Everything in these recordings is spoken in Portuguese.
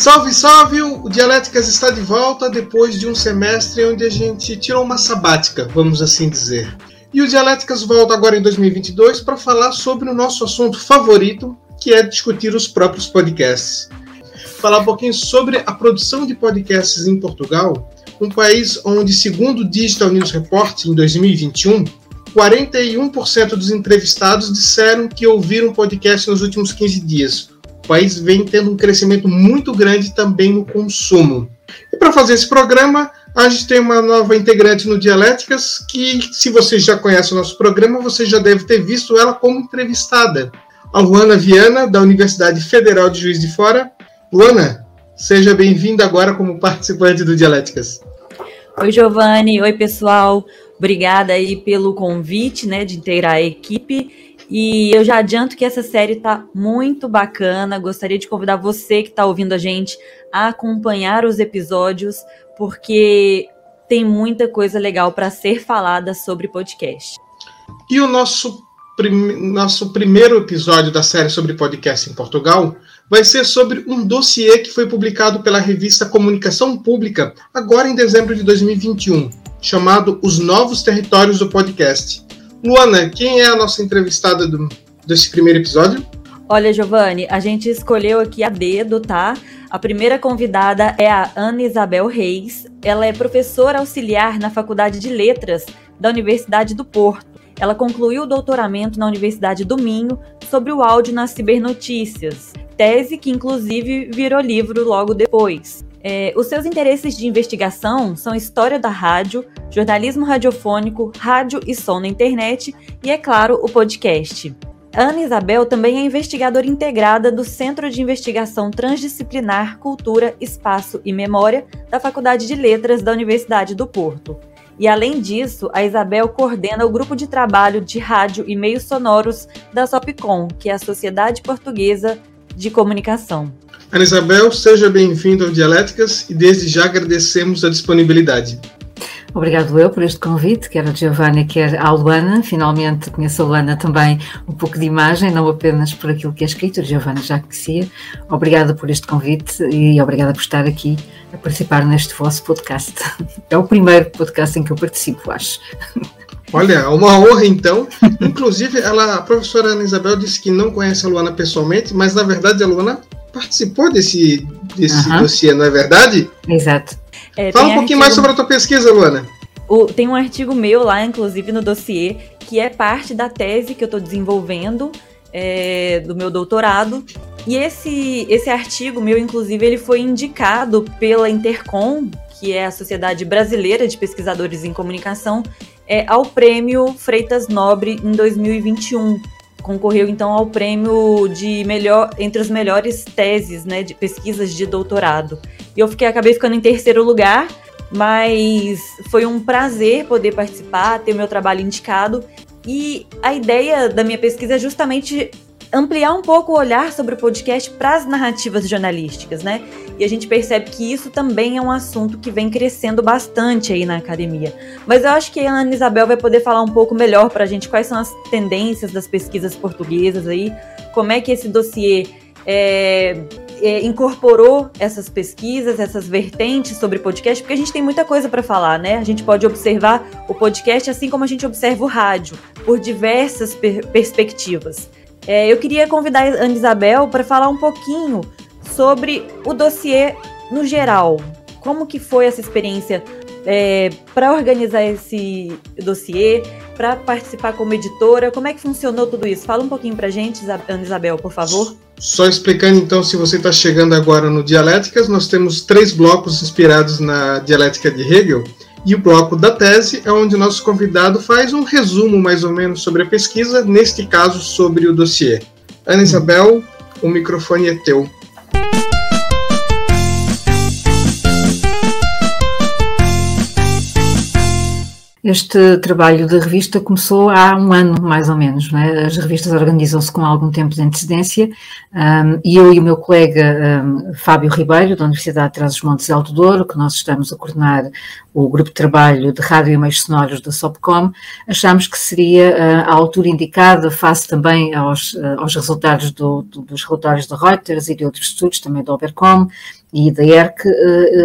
Salve, salve! O Dialéticas está de volta depois de um semestre onde a gente tirou uma sabática, vamos assim dizer. E o Dialéticas volta agora em 2022 para falar sobre o nosso assunto favorito, que é discutir os próprios podcasts. Falar um pouquinho sobre a produção de podcasts em Portugal, um país onde, segundo o Digital News Report em 2021, 41% dos entrevistados disseram que ouviram podcast nos últimos 15 dias, país vem tendo um crescimento muito grande também no consumo. E para fazer esse programa, a gente tem uma nova integrante no Dialéticas, que se você já conhece o nosso programa, você já deve ter visto ela como entrevistada. A Luana Viana, da Universidade Federal de Juiz de Fora. Luana, seja bem-vinda agora como participante do Dialéticas. Oi, Giovanni. Oi, pessoal. Obrigada aí pelo convite, né, de inteirar a equipe. E eu já adianto que essa série está muito bacana. Gostaria de convidar você que está ouvindo a gente a acompanhar os episódios, porque tem muita coisa legal para ser falada sobre podcast. E o nosso, prim nosso primeiro episódio da série sobre podcast em Portugal vai ser sobre um dossiê que foi publicado pela revista Comunicação Pública agora em dezembro de 2021, chamado Os Novos Territórios do Podcast Luana, quem é a nossa entrevistada do, desse primeiro episódio? Olha, Giovanni, a gente escolheu aqui a dedo, tá? A primeira convidada é a Ana Isabel Reis. Ela é professora auxiliar na Faculdade de Letras da Universidade do Porto. Ela concluiu o doutoramento na Universidade do Minho sobre o áudio nas cibernotícias, tese que inclusive virou livro logo depois. É, os seus interesses de investigação são história da rádio, jornalismo radiofônico, rádio e som na internet e, é claro, o podcast. Ana Isabel também é investigadora integrada do Centro de Investigação Transdisciplinar Cultura, Espaço e Memória da Faculdade de Letras da Universidade do Porto. E além disso, a Isabel coordena o grupo de trabalho de rádio e meios sonoros da SOPCOM, que é a Sociedade Portuguesa de Comunicação. Ana Isabel, seja bem-vinda ao Dialéticas e desde já agradecemos a disponibilidade. Obrigado eu por este convite, quer a Giovanna, quer a Luana. Finalmente conheço a Luana também um pouco de imagem, não apenas por aquilo que é escrito, a Giovanna já conhecia. Obrigada por este convite e obrigada por estar aqui a participar neste vosso podcast. É o primeiro podcast em que eu participo, acho. Olha, uma honra então. Inclusive, ela, a professora Ana Isabel disse que não conhece a Luana pessoalmente, mas na verdade a Luana participou desse, desse uhum. dossiê, não é verdade? Exato. É, Fala um pouquinho artigo... mais sobre a tua pesquisa, Luana. O, tem um artigo meu lá, inclusive, no dossiê, que é parte da tese que eu estou desenvolvendo é, do meu doutorado. E esse, esse artigo meu, inclusive, ele foi indicado pela Intercom, que é a Sociedade Brasileira de Pesquisadores em Comunicação, é, ao prêmio Freitas Nobre em 2021 concorreu então ao prêmio de melhor entre as melhores teses, né, de pesquisas de doutorado. E eu fiquei acabei ficando em terceiro lugar, mas foi um prazer poder participar, ter o meu trabalho indicado. E a ideia da minha pesquisa é justamente ampliar um pouco o olhar sobre o podcast para as narrativas jornalísticas, né? E a gente percebe que isso também é um assunto que vem crescendo bastante aí na academia. Mas eu acho que a Ana Isabel vai poder falar um pouco melhor para a gente quais são as tendências das pesquisas portuguesas aí, como é que esse dossiê é, é, incorporou essas pesquisas, essas vertentes sobre podcast, porque a gente tem muita coisa para falar, né? A gente pode observar o podcast assim como a gente observa o rádio, por diversas per perspectivas. É, eu queria convidar a Ana Isabel para falar um pouquinho sobre o dossiê no geral. Como que foi essa experiência é, para organizar esse dossiê, para participar como editora? Como é que funcionou tudo isso? Fala um pouquinho para a gente, Ana Isabel, por favor. Só explicando então, se você está chegando agora no Dialéticas, nós temos três blocos inspirados na dialética de Hegel. E o bloco da tese é onde o nosso convidado faz um resumo, mais ou menos, sobre a pesquisa, neste caso, sobre o dossiê. Ana Isabel, o microfone é teu. Este trabalho da revista começou há um ano, mais ou menos. É? As revistas organizam-se com algum tempo de antecedência um, e eu e o meu colega um, Fábio Ribeiro, da Universidade de Trás-os-Montes e Alto Douro, que nós estamos a coordenar o grupo de trabalho de rádio e meios sonoros da SOPCOM, achamos que seria uh, a altura indicada, face também aos, uh, aos resultados do, do, dos relatórios da Reuters e de outros estudos, também da Obercom, e da ERC,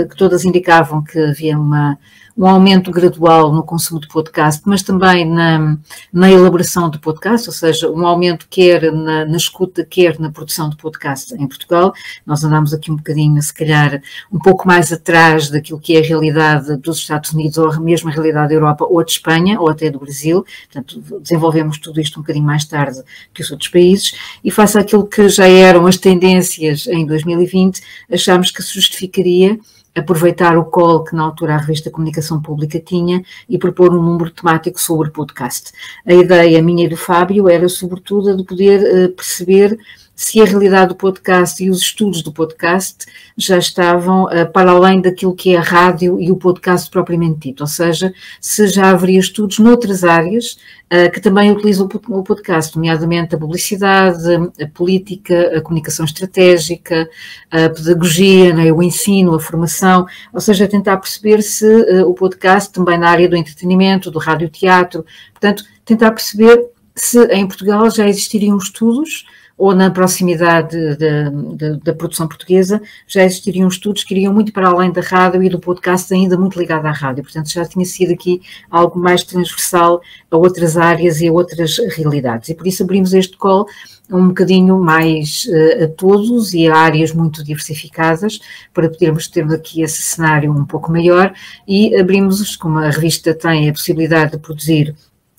que todas indicavam que havia uma um aumento gradual no consumo de podcast, mas também na, na elaboração de podcast, ou seja, um aumento quer na, na, escuta, quer na produção de podcast em Portugal. Nós andamos aqui um bocadinho, se calhar, um pouco mais atrás daquilo que é a realidade dos Estados Unidos, ou mesmo a realidade da Europa, ou de Espanha, ou até do Brasil. Portanto, desenvolvemos tudo isto um bocadinho mais tarde que os outros países, e face àquilo que já eram as tendências em 2020, achámos que se justificaria aproveitar o call que na altura a revista Comunicação Pública tinha e propor um número temático sobre podcast. A ideia minha e do Fábio era sobretudo de poder uh, perceber se a realidade do podcast e os estudos do podcast já estavam uh, para além daquilo que é a rádio e o podcast propriamente dito, ou seja, se já haveria estudos noutras áreas uh, que também utilizam o podcast, nomeadamente a publicidade, a política, a comunicação estratégica, a pedagogia, né, o ensino, a formação, ou seja, tentar perceber se uh, o podcast também na área do entretenimento, do radioteatro, portanto, tentar perceber se em Portugal já existiriam estudos ou na proximidade da produção portuguesa, já existiriam estudos que iriam muito para além da rádio e do podcast, ainda muito ligado à rádio. Portanto, já tinha sido aqui algo mais transversal a outras áreas e a outras realidades. E por isso abrimos este call um bocadinho mais uh, a todos e a áreas muito diversificadas, para podermos ter aqui esse cenário um pouco maior e abrimos, como a revista tem a possibilidade de produzir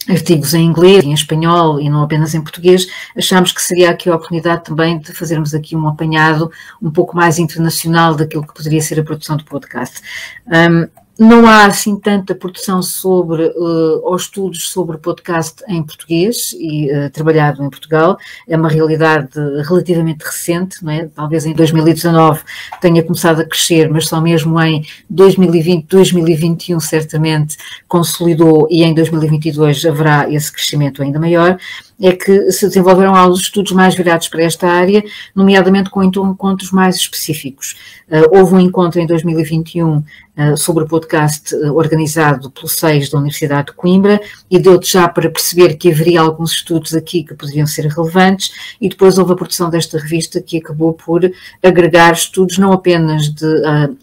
artigos em inglês, em espanhol e não apenas em português, achámos que seria aqui a oportunidade também de fazermos aqui um apanhado um pouco mais internacional daquilo que poderia ser a produção do podcast. Um, não há assim tanta produção sobre, uh, ou estudos sobre podcast em português e uh, trabalhado em Portugal. É uma realidade relativamente recente, não é? Talvez em 2019 tenha começado a crescer, mas só mesmo em 2020, 2021 certamente consolidou e em 2022 haverá esse crescimento ainda maior é que se desenvolveram alguns estudos mais virados para esta área, nomeadamente com encontros mais específicos. Uh, houve um encontro em 2021 uh, sobre o podcast uh, organizado pelo SEIS da Universidade de Coimbra e deu-te já para perceber que haveria alguns estudos aqui que poderiam ser relevantes e depois houve a produção desta revista que acabou por agregar estudos não apenas de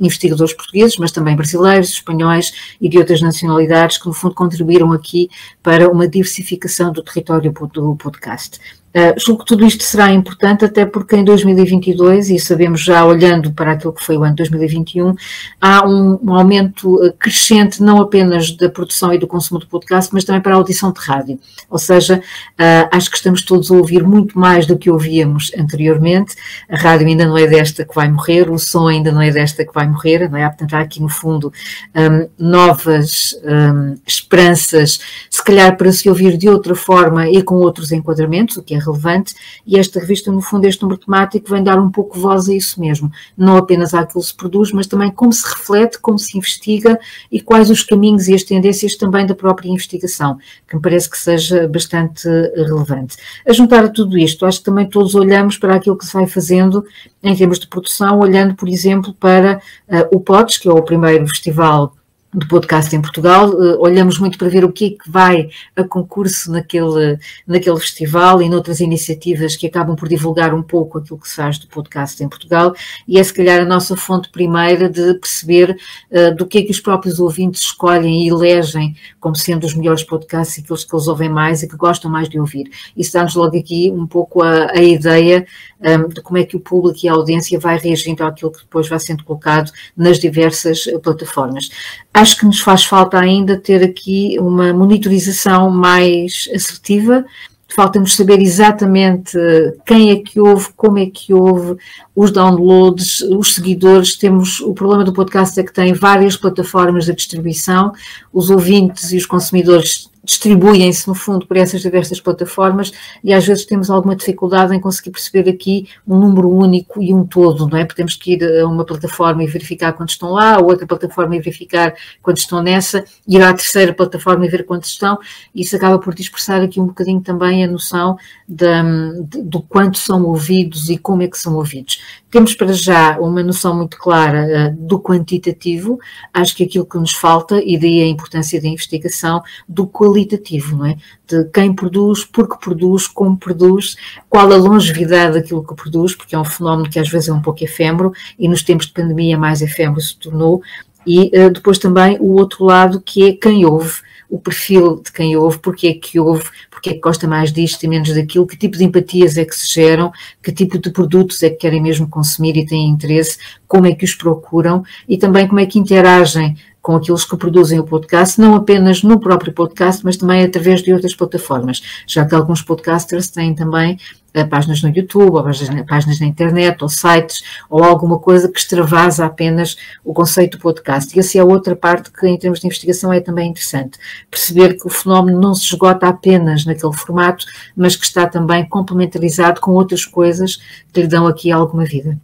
investigadores portugueses, mas também brasileiros, espanhóis e de outras nacionalidades que no fundo contribuíram aqui para uma diversificação do território do do podcast. Uh, julgo que tudo isto será importante, até porque em 2022, e sabemos já olhando para aquilo que foi o ano 2021, há um, um aumento ah, crescente não apenas da produção e do consumo de podcast, mas também para a audição de rádio. Ou seja, uh, acho que estamos todos a ouvir muito mais do que ouvíamos anteriormente. A rádio ainda não é desta que vai morrer, o som ainda não é desta que vai morrer, não é? Portanto, há aqui no fundo um, novas um, esperanças, se calhar para se ouvir de outra forma e com outros enquadramentos, o que é relevante, e esta revista, no fundo, este número temático vem dar um pouco voz a isso mesmo, não apenas àquilo que se produz, mas também como se reflete, como se investiga e quais os caminhos e as tendências também da própria investigação, que me parece que seja bastante relevante. A juntar a tudo isto, acho que também todos olhamos para aquilo que se vai fazendo em termos de produção, olhando, por exemplo, para uh, o POTS, que é o primeiro festival do podcast em Portugal. Uh, olhamos muito para ver o que é que vai a concurso naquele, naquele festival e noutras iniciativas que acabam por divulgar um pouco aquilo que se faz do podcast em Portugal, e é se calhar a nossa fonte primeira de perceber uh, do que é que os próprios ouvintes escolhem e elegem como sendo os melhores podcasts e aqueles que eles ouvem mais e que gostam mais de ouvir. Isso dá-nos logo aqui um pouco a, a ideia um, de como é que o público e a audiência vai reagindo àquilo que depois vai sendo colocado nas diversas plataformas. Acho que nos faz falta ainda ter aqui uma monitorização mais assertiva, falta-nos saber exatamente quem é que ouve, como é que ouve, os downloads, os seguidores. Temos o problema do podcast é que tem várias plataformas de distribuição, os ouvintes e os consumidores distribuem-se, no fundo, por essas diversas plataformas e às vezes temos alguma dificuldade em conseguir perceber aqui um número único e um todo, não é? Porque temos que ir a uma plataforma e verificar quantos estão lá, a outra plataforma e verificar quantos estão nessa, ir à terceira plataforma e ver quantos estão, isso acaba por dispersar aqui um bocadinho também a noção do quanto são ouvidos e como é que são ouvidos. Temos para já uma noção muito clara uh, do quantitativo, acho que aquilo que nos falta, e daí a importância da investigação, do qualitativo não é? De quem produz, porque produz, como produz, qual a longevidade daquilo que produz, porque é um fenómeno que às vezes é um pouco efêmero e nos tempos de pandemia mais efêmero se tornou, e uh, depois também o outro lado que é quem ouve, o perfil de quem ouve, porque é que ouve, porque é que gosta mais disto e menos daquilo, que tipo de empatias é que se geram, que tipo de produtos é que querem mesmo consumir e têm interesse, como é que os procuram e também como é que interagem com aqueles que produzem o podcast, não apenas no próprio podcast, mas também através de outras plataformas, já que alguns podcasters têm também páginas no YouTube, ou páginas na internet, ou sites, ou alguma coisa que extravasa apenas o conceito do podcast. E essa é a outra parte que, em termos de investigação, é também interessante. Perceber que o fenómeno não se esgota apenas naquele formato, mas que está também complementarizado com outras coisas que lhe dão aqui alguma vida.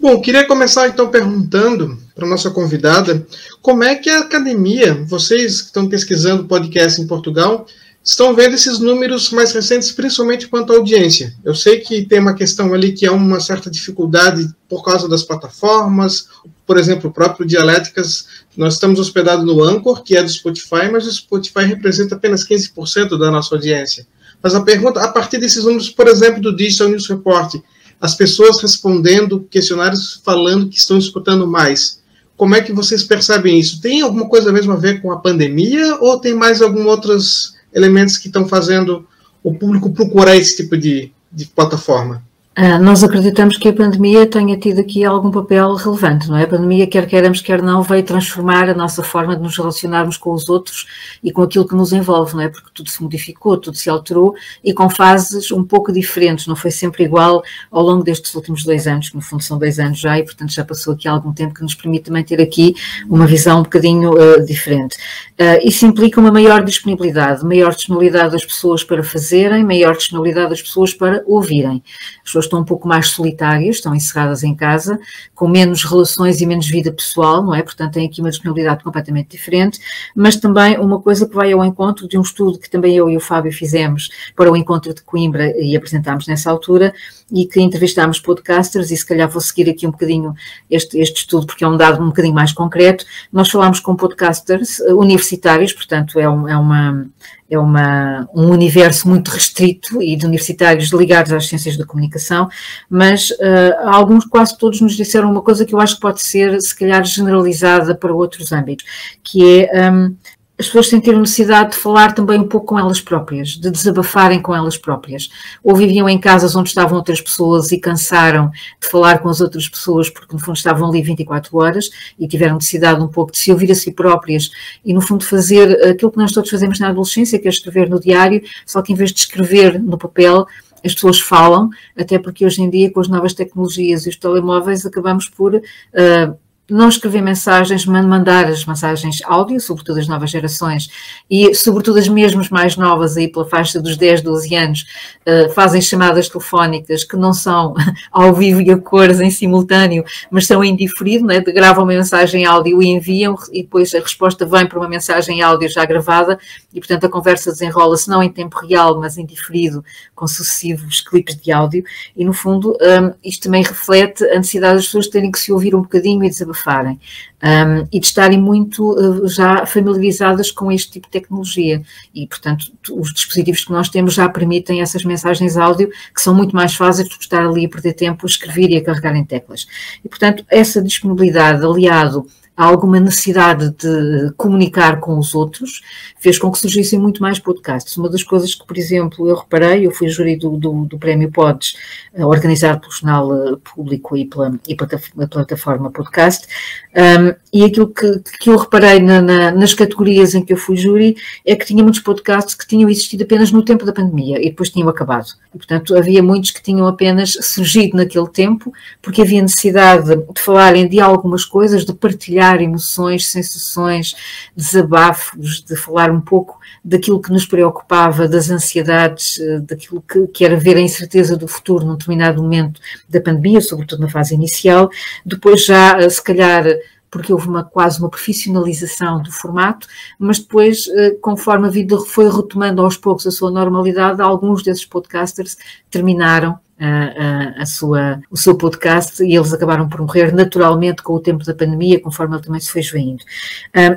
Bom, queria começar então perguntando para nossa convidada como é que a academia, vocês que estão pesquisando podcast em Portugal, estão vendo esses números mais recentes, principalmente quanto à audiência. Eu sei que tem uma questão ali que é uma certa dificuldade por causa das plataformas, por exemplo, o próprio Dialéticas, nós estamos hospedados no Anchor, que é do Spotify, mas o Spotify representa apenas 15% da nossa audiência. Mas a pergunta, a partir desses números, por exemplo, do Digital News Report, as pessoas respondendo questionários falando que estão escutando mais. Como é que vocês percebem isso? Tem alguma coisa mesmo a ver com a pandemia ou tem mais alguns outros elementos que estão fazendo o público procurar esse tipo de, de plataforma? Ah, nós acreditamos que a pandemia tenha tido aqui algum papel relevante, não é? A pandemia, quer queiramos, quer não, veio transformar a nossa forma de nos relacionarmos com os outros e com aquilo que nos envolve, não é? Porque tudo se modificou, tudo se alterou e com fases um pouco diferentes, não foi sempre igual ao longo destes últimos dois anos, que no fundo são dois anos já e, portanto, já passou aqui algum tempo que nos permite também ter aqui uma visão um bocadinho uh, diferente. Uh, isso implica uma maior disponibilidade, maior disponibilidade das pessoas para fazerem, maior disponibilidade das pessoas para ouvirem. As pessoas estão um pouco mais solitárias, estão encerradas em casa, com menos relações e menos vida pessoal, não é? Portanto, têm aqui uma disponibilidade completamente diferente, mas também uma coisa que vai ao encontro de um estudo que também eu e o Fábio fizemos para o encontro de Coimbra e apresentámos nessa altura, e que entrevistámos podcasters, e se calhar vou seguir aqui um bocadinho este, este estudo, porque é um dado um bocadinho mais concreto. Nós falámos com podcasters universitários, portanto, é, um, é uma, é uma, um universo muito restrito e de universitários ligados às ciências da comunicação, mas uh, alguns, quase todos, nos disseram uma coisa que eu acho que pode ser, se calhar, generalizada para outros âmbitos, que é um, as pessoas sentiram necessidade de falar também um pouco com elas próprias, de desabafarem com elas próprias. Ou viviam em casas onde estavam outras pessoas e cansaram de falar com as outras pessoas porque, no fundo, estavam ali 24 horas e tiveram necessidade um pouco de se ouvir a si próprias e, no fundo, fazer aquilo que nós todos fazemos na adolescência, que é escrever no diário, só que em vez de escrever no papel, as pessoas falam, até porque hoje em dia, com as novas tecnologias e os telemóveis, acabamos por. Uh, não escrever mensagens, mandar as mensagens áudio, sobretudo as novas gerações, e sobretudo as mesmas mais novas, aí pela faixa dos 10, 12 anos, uh, fazem chamadas telefónicas que não são ao vivo e a cores em simultâneo, mas são em diferido, né? gravam uma mensagem áudio e enviam, e depois a resposta vem para uma mensagem áudio já gravada, e portanto a conversa desenrola-se não em tempo real, mas em diferido, com sucessivos clipes de áudio, e no fundo um, isto também reflete a necessidade das pessoas terem que se ouvir um bocadinho e desabafar surfarem um, e de estarem muito uh, já familiarizadas com este tipo de tecnologia. E, portanto, os dispositivos que nós temos já permitem essas mensagens áudio que são muito mais fáceis que estar ali a perder tempo a escrever e a carregar em teclas. E, portanto, essa disponibilidade aliado alguma necessidade de comunicar com os outros, fez com que surgissem muito mais podcasts. Uma das coisas que, por exemplo, eu reparei, eu fui júri do, do, do Prémio Pods, uh, organizado pelo Jornal eh, Público e pela, e pela plataforma Podcast, um, e aquilo que, que eu reparei na, na, nas categorias em que eu fui júri é que tinha muitos podcasts que tinham existido apenas no tempo da pandemia e depois tinham acabado. E, portanto, havia muitos que tinham apenas surgido naquele tempo, porque havia necessidade de falarem de algumas coisas, de partilhar partilhar emoções, sensações, desabafos, de falar um pouco daquilo que nos preocupava, das ansiedades, eh, daquilo que, que era ver a incerteza do futuro num determinado momento da pandemia, sobretudo na fase inicial. Depois já, eh, se calhar, porque houve uma, quase uma profissionalização do formato, mas depois, uh, conforme a vida foi retomando aos poucos a sua normalidade, alguns desses podcasters terminaram a, a, sua, o seu podcast e eles acabaram por morrer naturalmente com o tempo da pandemia, conforme ele também se foi esvaindo.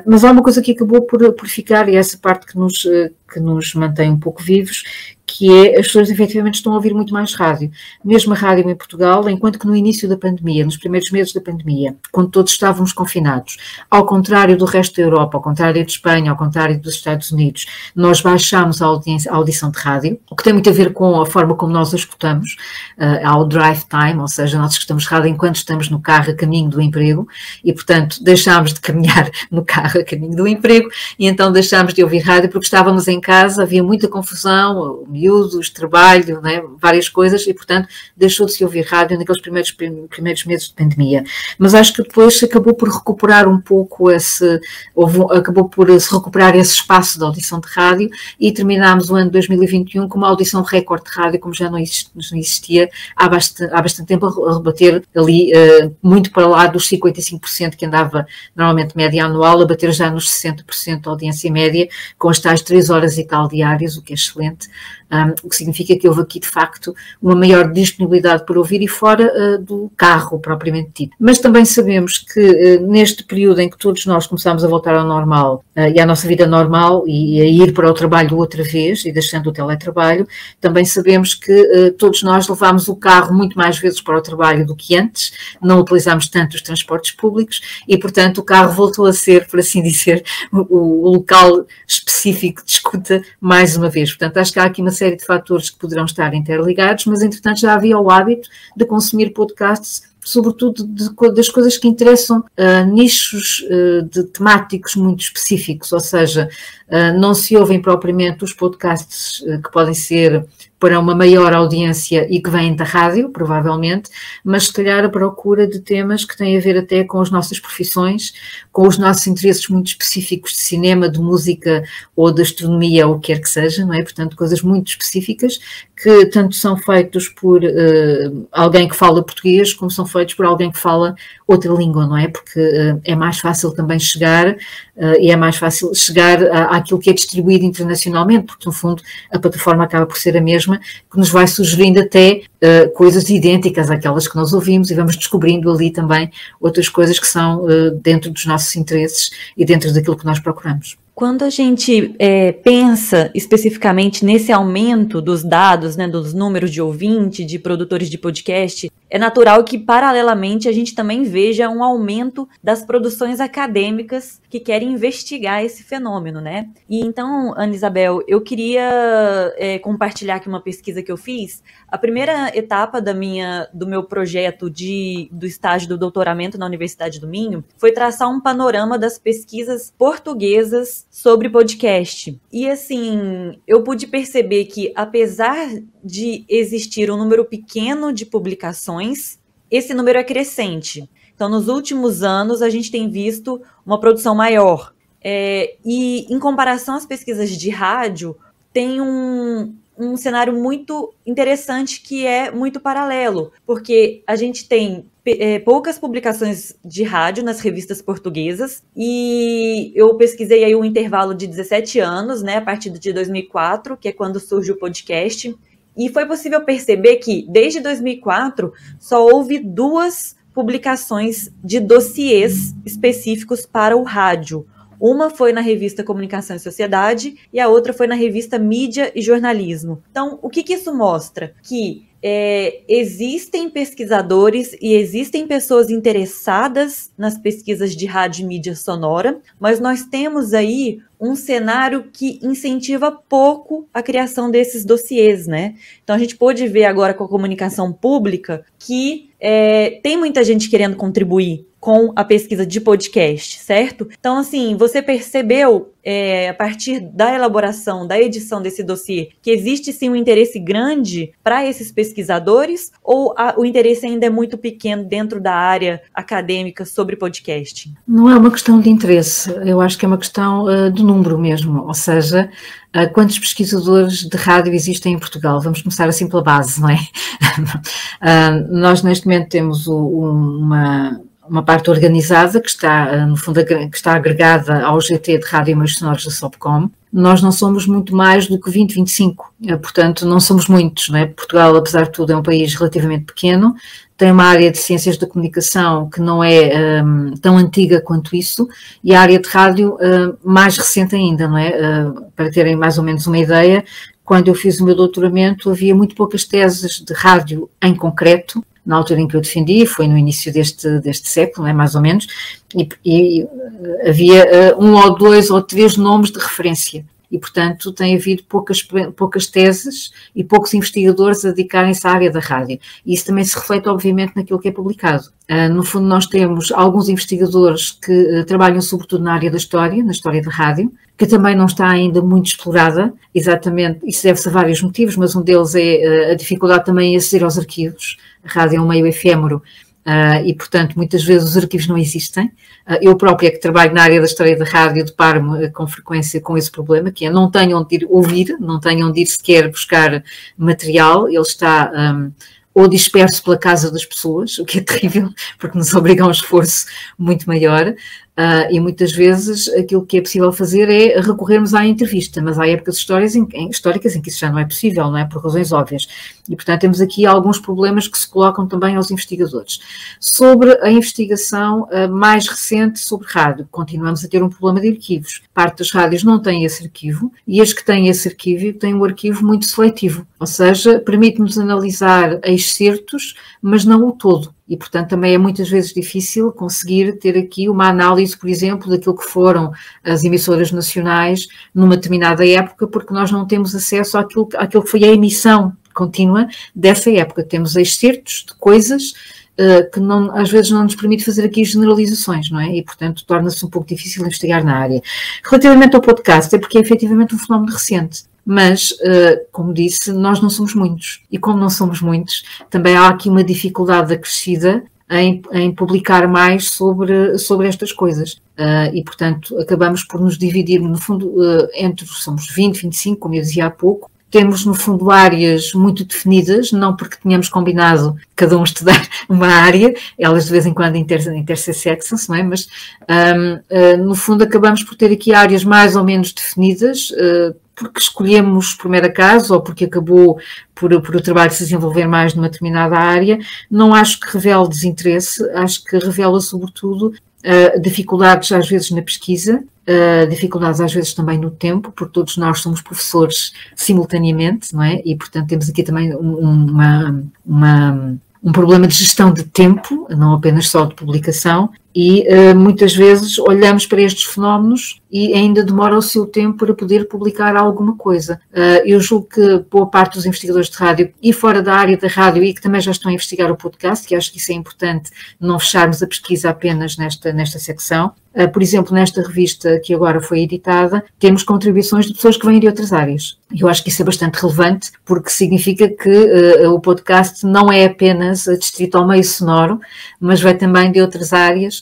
Mas há uma coisa que acabou por, por ficar, e é essa parte que nos, que nos mantém um pouco vivos, que é as pessoas efetivamente estão a ouvir muito mais rádio. Mesmo a rádio em Portugal, enquanto que no início da pandemia, nos primeiros meses da pandemia, quando todos estávamos confinados, ao contrário do resto da Europa, ao contrário de Espanha, ao contrário dos Estados Unidos, nós baixámos a, a audição de rádio, o que tem muito a ver com a forma como nós a escutamos, uh, ao drive time, ou seja, nós escutamos rádio enquanto estamos no carro a caminho do emprego e, portanto, deixámos de caminhar no carro a caminho do emprego e então deixámos de ouvir rádio porque estávamos em casa, havia muita confusão, miúdos, trabalho, né, várias coisas, e portanto deixou de se ouvir rádio naqueles primeiros, primeiros meses de pandemia. Mas acho que depois acabou por recuperar um pouco esse, houve, acabou por se recuperar esse espaço de audição de rádio e terminámos o ano 2021 com uma audição recorde de rádio, como já não existia há bastante, há bastante tempo, a rebater ali uh, muito para lá dos 55% que andava normalmente média anual, a bater já nos 60% de audiência média, com as tais 3 horas e tal diárias, o que é excelente um, o que significa que houve aqui, de facto, uma maior disponibilidade para ouvir e fora uh, do carro propriamente dito. Mas também sabemos que uh, neste período em que todos nós começámos a voltar ao normal uh, e à nossa vida normal e a ir para o trabalho outra vez e deixando o teletrabalho, também sabemos que todos nós levámos o carro muito mais vezes para o trabalho do que antes, não utilizámos tanto os transportes públicos e, portanto, o carro voltou a ser, por assim dizer, o, o local específico de escuta mais uma vez. Portanto, acho que há aqui uma série de fatores que poderão estar interligados, mas entretanto já havia o hábito de consumir podcasts sobretudo de, das coisas que interessam uh, nichos uh, de temáticos muito específicos, ou seja, uh, não se ouvem propriamente os podcasts que podem ser para uma maior audiência e que vêm da rádio, provavelmente, mas se calhar a procura de temas que têm a ver até com as nossas profissões, com os nossos interesses muito específicos de cinema, de música ou de astronomia, ou o que quer que seja, não é? Portanto, coisas muito específicas que tanto são feitos por uh, alguém que fala português, como são feitos por alguém que fala outra língua, não é? Porque uh, é mais fácil também chegar uh, e é mais fácil chegar àquilo que é distribuído internacionalmente, porque no fundo a plataforma acaba por ser a mesma, que nos vai sugerindo até coisas idênticas àquelas que nós ouvimos e vamos descobrindo ali também outras coisas que são dentro dos nossos interesses e dentro daquilo que nós procuramos. Quando a gente é, pensa especificamente nesse aumento dos dados, né, dos números de ouvinte, de produtores de podcast, é natural que, paralelamente, a gente também veja um aumento das produções acadêmicas que querem investigar esse fenômeno, né? E então, Ana Isabel, eu queria é, compartilhar aqui uma pesquisa que eu fiz. A primeira etapa da minha, do meu projeto de, do estágio do doutoramento na Universidade do Minho foi traçar um panorama das pesquisas portuguesas sobre podcast. E assim, eu pude perceber que, apesar de existir um número pequeno de publicações, esse número é crescente. Então, nos últimos anos, a gente tem visto uma produção maior. É, e, em comparação às pesquisas de rádio, tem um, um cenário muito interessante que é muito paralelo, porque a gente tem é, poucas publicações de rádio nas revistas portuguesas e eu pesquisei aí um intervalo de 17 anos, né, a partir de 2004, que é quando surge o podcast, e foi possível perceber que desde 2004 só houve duas publicações de dossiês específicos para o rádio. Uma foi na revista Comunicação e Sociedade e a outra foi na revista Mídia e Jornalismo. Então, o que, que isso mostra? Que é, existem pesquisadores e existem pessoas interessadas nas pesquisas de rádio e mídia sonora, mas nós temos aí um cenário que incentiva pouco a criação desses dossiês, né? Então a gente pôde ver agora com a comunicação pública que é, tem muita gente querendo contribuir com a pesquisa de podcast, certo? Então, assim, você percebeu é, a partir da elaboração, da edição desse dossiê, que existe sim um interesse grande para esses pesquisadores ou a, o interesse ainda é muito pequeno dentro da área acadêmica sobre podcast? Não é uma questão de interesse, eu acho que é uma questão uh, de número mesmo, ou seja, uh, quantos pesquisadores de rádio existem em Portugal? Vamos começar assim pela base, não é? uh, nós neste momento temos o, uma uma parte organizada que está, no fundo, que está agregada ao GT de Rádio e Meios Sonoros da Sopcom. Nós não somos muito mais do que 20, 25, portanto, não somos muitos. Não é? Portugal, apesar de tudo, é um país relativamente pequeno, tem uma área de ciências da comunicação que não é um, tão antiga quanto isso, e a área de rádio uh, mais recente ainda, não é? Uh, para terem mais ou menos uma ideia, quando eu fiz o meu doutoramento havia muito poucas teses de rádio em concreto, na altura em que eu defendi, foi no início deste, deste século, é? Mais ou menos, e, e havia uh, um ou dois ou três nomes de referência e, portanto, tem havido poucas, poucas teses e poucos investigadores a dedicarem-se à área da rádio. E isso também se reflete, obviamente, naquilo que é publicado. Uh, no fundo, nós temos alguns investigadores que uh, trabalham sobretudo na área da história, na história da rádio, que também não está ainda muito explorada, exatamente, isso deve-se a vários motivos, mas um deles é uh, a dificuldade também em aceder aos arquivos. A rádio é um meio efêmero Uh, e, portanto, muitas vezes os arquivos não existem. Uh, eu própria, que trabalho na área da história da rádio, deparo-me uh, com frequência com esse problema, que é não tenho onde ir ouvir, não tenho onde ir sequer buscar material, ele está um, ou disperso pela casa das pessoas, o que é terrível, porque nos obriga a um esforço muito maior, Uh, e muitas vezes aquilo que é possível fazer é recorrermos à entrevista, mas há épocas históricas em, em, históricas em que isso já não é possível, não é? Por razões óbvias. E, portanto, temos aqui alguns problemas que se colocam também aos investigadores. Sobre a investigação uh, mais recente sobre rádio, continuamos a ter um problema de arquivos. Parte das rádios não tem esse arquivo e as que têm esse arquivo têm um arquivo muito seletivo, ou seja, permite-nos analisar excertos, mas não o todo e, portanto, também é muitas vezes difícil conseguir ter aqui uma análise, por exemplo, daquilo que foram as emissoras nacionais numa determinada época, porque nós não temos acesso àquilo, àquilo que foi a emissão contínua dessa época. Temos excertos de coisas uh, que não, às vezes não nos permite fazer aqui generalizações, não é? E, portanto, torna-se um pouco difícil investigar na área. Relativamente ao podcast, é porque é efetivamente um fenómeno recente mas, eh, como disse, nós não somos muitos. E como não somos muitos, também há aqui uma dificuldade acrescida em, em publicar mais sobre, sobre estas coisas. Uh, e, portanto, acabamos por nos dividir, no fundo, uh, entre, somos 20, 25, como eu dizia há pouco, temos, no fundo, áreas muito definidas, não porque tenhamos combinado cada um estudar uma área, elas de vez em quando inter, intersexam-se, não é? Mas, um, uh, no fundo, acabamos por ter aqui áreas mais ou menos definidas, uh, porque escolhemos por mero acaso ou porque acabou por, por o trabalho se desenvolver mais numa determinada área, não acho que revele desinteresse, acho que revela sobretudo uh, dificuldades às vezes na pesquisa, uh, dificuldades às vezes também no tempo, porque todos nós somos professores simultaneamente, não é? E portanto temos aqui também uma, uma um problema de gestão de tempo, não apenas só de publicação, e uh, muitas vezes olhamos para estes fenómenos e ainda demora o seu tempo para poder publicar alguma coisa. Uh, eu julgo que boa parte dos investigadores de rádio e fora da área da rádio e que também já estão a investigar o podcast, que acho que isso é importante, não fecharmos a pesquisa apenas nesta, nesta secção. Uh, por exemplo, nesta revista que agora foi editada, temos contribuições de pessoas que vêm de outras áreas. Eu acho que isso é bastante relevante, porque significa que o podcast não é apenas distrito ao meio sonoro, mas vai também de outras áreas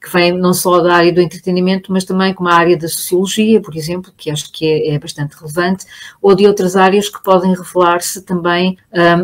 que vem não só da área do entretenimento, mas também como a área da sociologia, por exemplo, que acho que é, é bastante relevante, ou de outras áreas que podem revelar-se também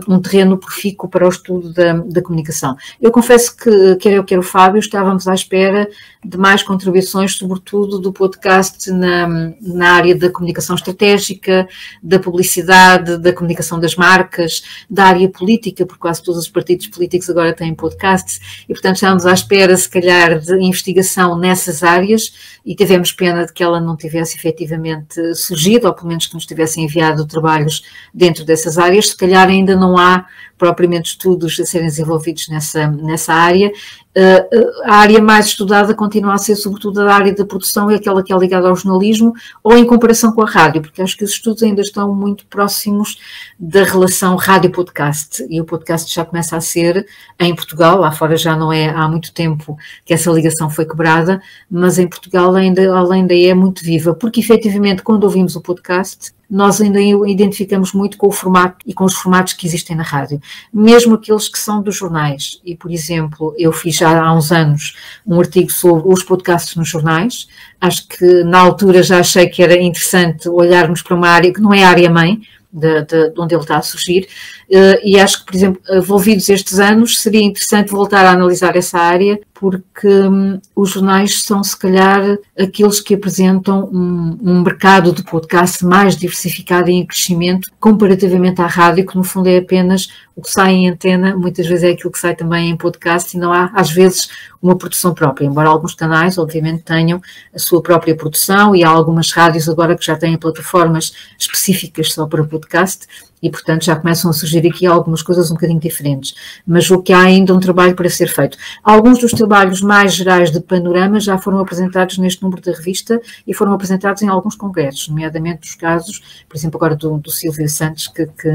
um, um, terreno profícuo para o estudo da, da comunicação. Eu confesso que, quer eu, quer o Fábio, estávamos à espera de mais contribuições, sobretudo do podcast na, na área da comunicação estratégica, da publicidade, da comunicação das marcas, da área política, porque quase todos os partidos políticos agora têm podcasts, e portanto estávamos à espera, se calhar, de investigação nessas áreas e tivemos pena de que ela não tivesse efetivamente surgido, ou pelo menos que nos tivesse enviado trabalhos dentro dessas áreas. Se calhar ainda não há propriamente estudos a serem desenvolvidos nessa, nessa área. Uh, a área mais estudada continua a ser, sobretudo, a área da produção e aquela que é ligada ao jornalismo, ou em comparação com a rádio, porque acho que os estudos ainda estão muito próximos da relação rádio-podcast. E o podcast já começa a ser, em Portugal, lá fora já não é há muito tempo que essa ligação foi quebrada, mas em Portugal além daí é muito viva, porque efetivamente, quando ouvimos o podcast, nós ainda identificamos muito com o formato e com os formatos que existem na rádio, mesmo aqueles que são dos jornais. E, por exemplo, eu fiz já há uns anos um artigo sobre os podcasts nos jornais. Acho que na altura já achei que era interessante olharmos para uma área que não é a área mãe, de, de, de, onde ele está a surgir, e acho que, por exemplo, envolvidos estes anos, seria interessante voltar a analisar essa área, porque hum, os jornais são, se calhar, aqueles que apresentam um, um, mercado de podcast mais diversificado e em crescimento, comparativamente à rádio, que no fundo é apenas o que sai em antena, muitas vezes é aquilo que sai também em podcast, e não há, às vezes, uma produção própria, embora alguns canais, obviamente, tenham a sua própria produção, e há algumas rádios agora que já têm plataformas específicas só para podcast, e, portanto, já começam a surgir aqui algumas coisas um bocadinho diferentes. Mas o que há ainda um trabalho para ser feito. Alguns dos trabalhos mais gerais de panorama já foram apresentados neste número da revista e foram apresentados em alguns congressos, nomeadamente os casos, por exemplo, agora do, do Silvio Santos, que, que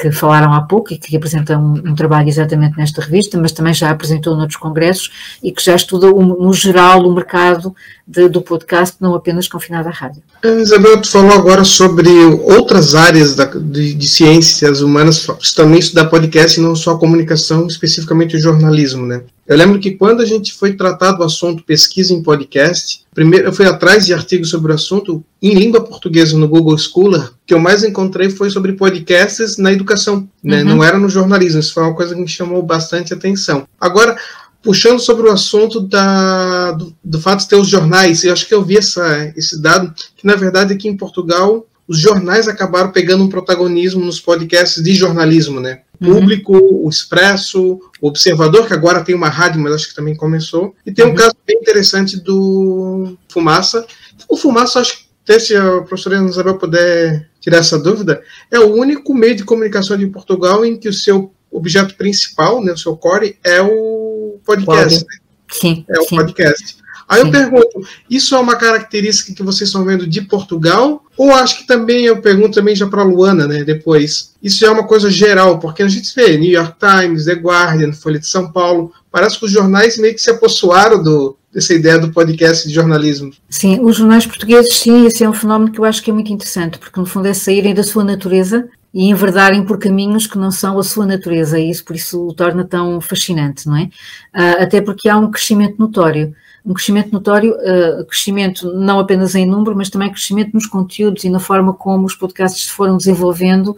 que falaram há pouco e que apresenta um, um, trabalho exatamente nesta revista, mas também já apresentou noutros congressos e que já estuda, um, no geral, o mercado de, do podcast, não apenas confinado à rádio. Isabel, tu falou agora sobre outras áreas da, de, de, ciências humanas, também estudar podcast e não só a comunicação, especificamente o jornalismo, né? Eu lembro que quando a gente foi tratar do assunto pesquisa em podcast, primeiro eu fui atrás de artigos sobre o assunto em língua portuguesa no Google Scholar, que eu mais encontrei foi sobre podcasts na educação, né? Uhum. Não era no jornalismo, isso foi uma coisa que me chamou bastante atenção. Agora, puxando sobre o assunto da, do, do, fato de ter os jornais, eu acho que eu vi essa, esse dado, que na verdade aqui em Portugal os jornais acabaram pegando um protagonismo nos podcasts de jornalismo, né? Uhum. Público, o Expresso, o Observador, que agora tem uma rádio, mas acho que também começou. E tem um uhum. caso bem interessante do Fumaça. O Fumaça, acho que até se a professora Isabel puder tirar essa dúvida, é o único meio de comunicação de Portugal em que o seu objeto principal, né, o seu core, é o podcast. Né? Sim. É o sim. podcast. Aí Sim. eu pergunto, isso é uma característica que vocês estão vendo de Portugal? Ou acho que também, eu pergunto também já para a Luana, né, depois, isso é uma coisa geral, porque a gente vê New York Times, The Guardian, Folha de São Paulo, parece que os jornais meio que se apossuaram do, dessa ideia do podcast de jornalismo. Sim, os jornais portugueses, sim, esse é um fenómeno que eu acho que é muito interessante, porque no fundo é saírem da sua natureza e enverdarem por caminhos que não são a sua natureza, e isso por isso o torna tão fascinante, não é? Uh, até porque há um crescimento notório um crescimento notório, uh, crescimento não apenas em número, mas também crescimento nos conteúdos e na forma como os podcasts se foram desenvolvendo uh,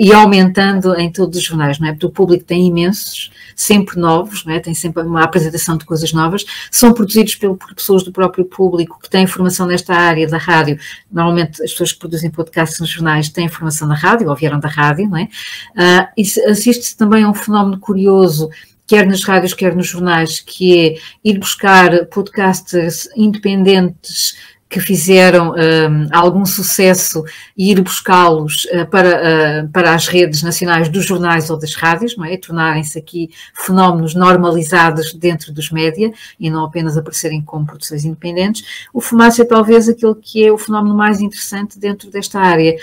e aumentando em todos os jornais, não é? Porque o público tem imensos, sempre novos, não é? tem sempre uma apresentação de coisas novas, são produzidos pelo, por pessoas do próprio público que têm formação nesta área da rádio. Normalmente as pessoas que produzem podcasts nos jornais têm formação na rádio, ou vieram da rádio, não é? Uh, assiste-se também a um fenómeno curioso quer nas rádios, quer nos jornais, que é ir buscar podcasters independentes que fizeram um, algum sucesso e ir buscá-los uh, para, uh, para as redes nacionais dos jornais ou das rádios, não é? Tornarem-se aqui fenómenos normalizados dentro dos média e não apenas aparecerem como produções independentes. O Fumaça é talvez aquele que é o fenómeno mais interessante dentro desta área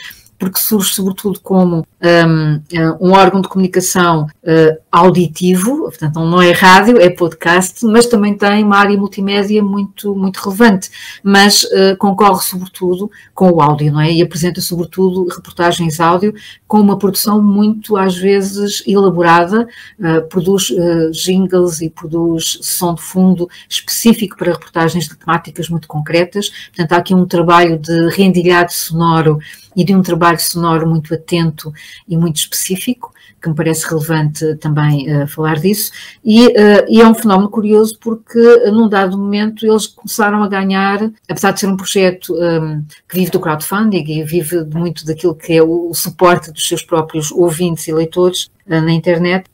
porque surge sobretudo como um, um órgão de comunicação uh, auditivo, portanto não é rádio, é podcast, mas também tem uma área multimédia muito, muito relevante, mas uh, concorre sobretudo com o áudio, não é? E apresenta sobretudo reportagens áudio com uma produção muito às vezes elaborada, uh, produz jingles e produz som de fundo específico para reportagens de temáticas muito concretas, portanto há aqui um trabalho de rendilhado sonoro e de um trabalho sonoro muito atento e muito específico, que me parece relevante também uh, falar disso, e, uh, e, é um fenómeno curioso porque uh, num dado momento eles começaram a ganhar, apesar de ser um projeto um, ehm, que vive do crowdfunding e vive muito daquilo que é o, o suporte dos seus próprios ouvintes e leitores na internet,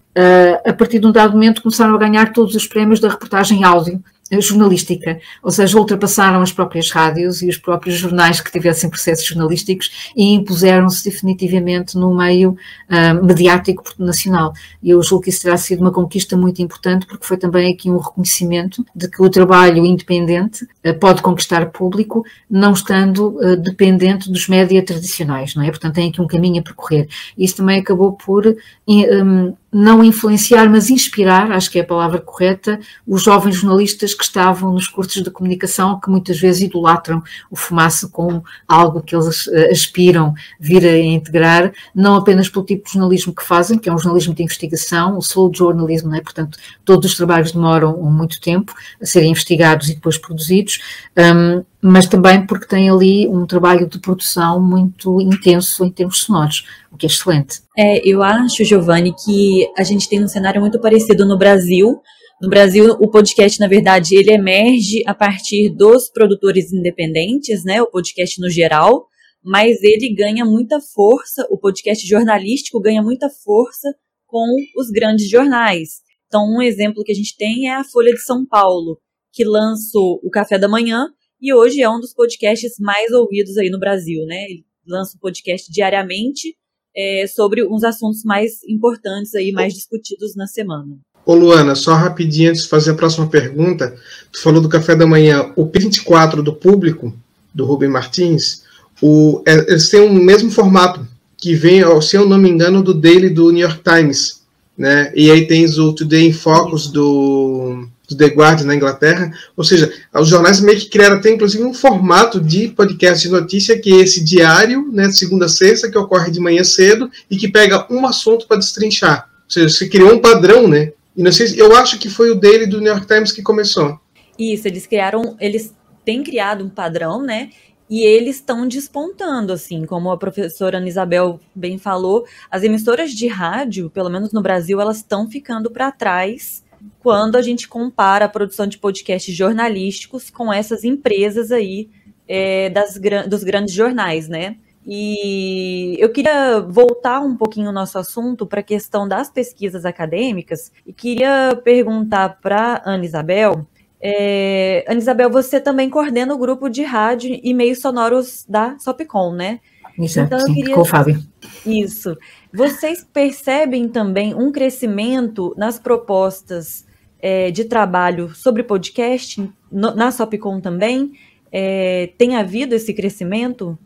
a partir de um dado momento começaram a ganhar todos os prémios da reportagem áudio jornalística, ou seja, ultrapassaram as próprias rádios e os próprios jornais que tivessem processos jornalísticos e impuseram-se definitivamente no meio uh, mediático nacional. E eu julgo que isso terá sido uma conquista muito importante, porque foi também aqui um reconhecimento de que o trabalho independente uh, pode conquistar público, não estando uh, dependente dos média tradicionais, não é? Portanto, tem aqui um caminho a percorrer. Isso também acabou por um, não influenciar, mas inspirar, acho que é a palavra correta, os jovens jornalistas que estavam nos cursos de comunicação, que muitas vezes idolatram o fumaça como algo que eles eh, aspiram vir a integrar, não apenas pelo tipo de jornalismo que fazem, que é um jornalismo de investigação, o slow journalism, é? portanto, todos os trabalhos demoram muito tempo a serem investigados e depois produzidos, um, mas também porque tem ali um trabalho de produção muito intenso em termos sonoros, o que é excelente. É, eu acho, Giovanni, que a gente tem um cenário muito parecido no Brasil No Brasil, o podcast, na verdade, ele emerge a partir dos produtores independentes, né? O podcast no geral, mas ele ganha muita força, o podcast jornalístico ganha muita força com os grandes jornais. Então, um exemplo que a gente tem é a Folha de São Paulo, que lançou o Café da Manhã e hoje é um dos podcasts mais ouvidos aí no Brasil, né? Ele lança um podcast diariamente é, sobre uns assuntos mais importantes aí, mais discutidos na semana. Ô Luana, só rapidinho antes de fazer a próxima pergunta, tu falou do café da manhã, o 24 do público, do Rubem Martins, o, é, eles têm o mesmo formato, que vem, se eu não me engano, do Daily do New York Times, né? E aí tens o Today in Focus do, do The Guardian na Inglaterra, ou seja, os jornais meio que criaram até inclusive um formato de podcast de notícia que é esse diário, né, segunda a sexta, que ocorre de manhã cedo e que pega um assunto para destrinchar. Ou seja, se criou um padrão, né? E não sei, eu acho que foi o dele do New York Times que começou. Isso, eles criaram, eles têm criado um padrão, né? E eles estão despontando, assim, como a professora Ana Isabel bem falou, as emissoras de rádio, pelo menos no Brasil, elas estão ficando para trás quando a gente compara a produção de podcasts jornalísticos com essas empresas aí é, das, dos grandes jornais, né? E eu queria voltar um pouquinho o nosso assunto para a questão das pesquisas acadêmicas e queria perguntar para Ana Isabel. É, Ana Isabel, você também coordena o grupo de rádio e meios sonoros da Sopcom, né? Isso, então, sim, queria... com o Fábio. Isso. Vocês percebem também um crescimento nas propostas é, de trabalho sobre podcast no, na Sopcom também? É, tem havido esse crescimento?